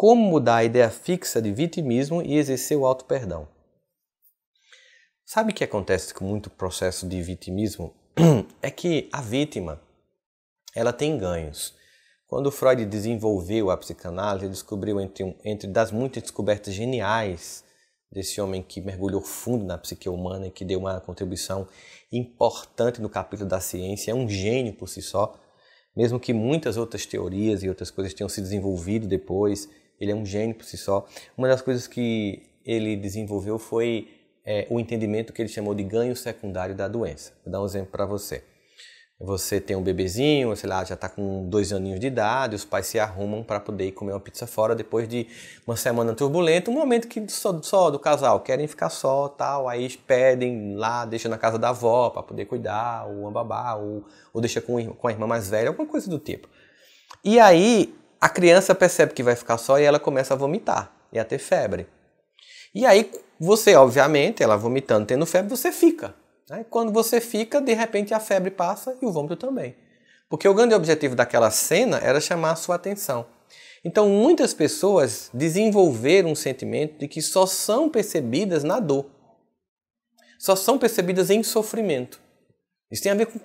Como mudar a ideia fixa de vitimismo e exercer o auto-perdão. Sabe o que acontece com muito processo de vitimismo? É que a vítima, ela tem ganhos. Quando Freud desenvolveu a psicanálise, ele descobriu entre, entre das muitas descobertas geniais desse homem que mergulhou fundo na psique humana e que deu uma contribuição importante no capítulo da ciência, é um gênio por si só, mesmo que muitas outras teorias e outras coisas tenham se desenvolvido depois, ele é um gênio por si só. Uma das coisas que ele desenvolveu foi é, o entendimento que ele chamou de ganho secundário da doença. Vou dar um exemplo para você. Você tem um bebezinho, sei lá, já está com dois aninhos de idade, os pais se arrumam para poder ir comer uma pizza fora depois de uma semana turbulenta, um momento que só, só do casal querem ficar só, tal, aí pedem lá, deixam na casa da avó para poder cuidar, ou uma babá, ou, ou deixa com, com a irmã mais velha, alguma coisa do tipo. E aí a criança percebe que vai ficar só e ela começa a vomitar e a ter febre. E aí você, obviamente, ela vomitando, tendo febre, você fica. Né? Quando você fica, de repente a febre passa e o vômito também. Porque o grande objetivo daquela cena era chamar a sua atenção. Então, muitas pessoas desenvolveram um sentimento de que só são percebidas na dor. Só são percebidas em sofrimento. Isso tem a ver com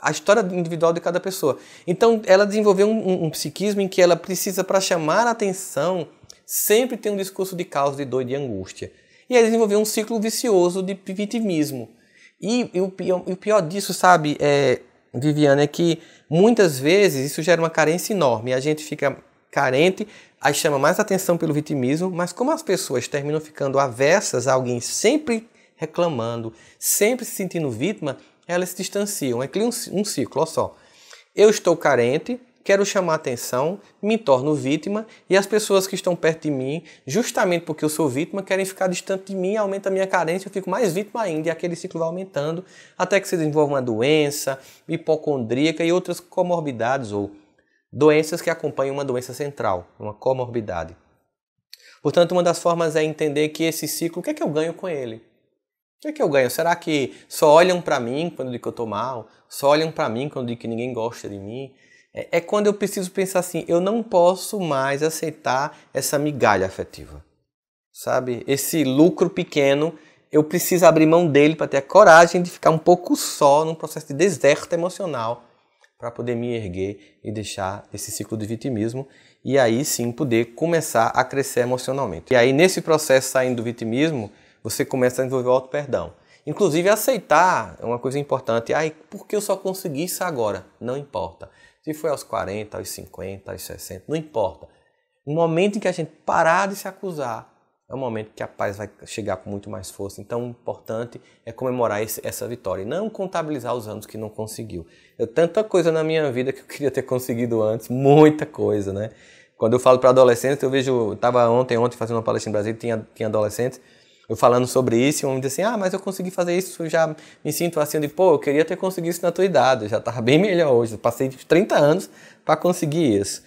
a história individual de cada pessoa. Então, ela desenvolveu um, um, um psiquismo em que ela precisa, para chamar a atenção, sempre ter um discurso de causa, de dor e de angústia. E aí desenvolveu um ciclo vicioso de vitimismo. E, e, o, pior, e o pior disso, sabe, é, Viviane, é que muitas vezes isso gera uma carência enorme. A gente fica carente, aí chama mais atenção pelo vitimismo, mas como as pessoas terminam ficando aversas a alguém sempre reclamando, sempre se sentindo vítima, elas se distanciam. É um, um ciclo, olha só. Eu estou carente, quero chamar atenção, me torno vítima e as pessoas que estão perto de mim, justamente porque eu sou vítima, querem ficar distante de mim, aumenta a minha carência, eu fico mais vítima ainda e aquele ciclo vai aumentando até que se desenvolva uma doença hipocondríaca e outras comorbidades ou doenças que acompanham uma doença central, uma comorbidade. Portanto, uma das formas é entender que esse ciclo, o que é que eu ganho com ele? O que é que eu ganho? Será que só olham para mim quando digo que eu estou mal? Só olham para mim quando digo que ninguém gosta de mim? É, é quando eu preciso pensar assim, eu não posso mais aceitar essa migalha afetiva. Sabe? Esse lucro pequeno, eu preciso abrir mão dele para ter a coragem de ficar um pouco só num processo de deserto emocional para poder me erguer e deixar esse ciclo de vitimismo e aí sim poder começar a crescer emocionalmente. E aí nesse processo saindo do vitimismo, você começa a desenvolver o auto-perdão. Inclusive aceitar é uma coisa importante. Ai, por que eu só consegui isso agora? Não importa. Se foi aos 40, aos 50, aos 60, não importa. No momento em que a gente parar de se acusar, é o momento que a paz vai chegar com muito mais força. Então, o importante é comemorar esse, essa vitória e não contabilizar os anos que não conseguiu. Eu tanta coisa na minha vida que eu queria ter conseguido antes, muita coisa, né? Quando eu falo para adolescentes, eu vejo, estava ontem, ontem fazendo uma palestra em Brasília, tinha, tinha adolescentes, eu falando sobre isso, e um diz assim, ah, mas eu consegui fazer isso, já me sinto assim, de, pô, eu queria ter conseguido isso na tua idade, já estava bem melhor hoje, eu passei 30 anos para conseguir isso.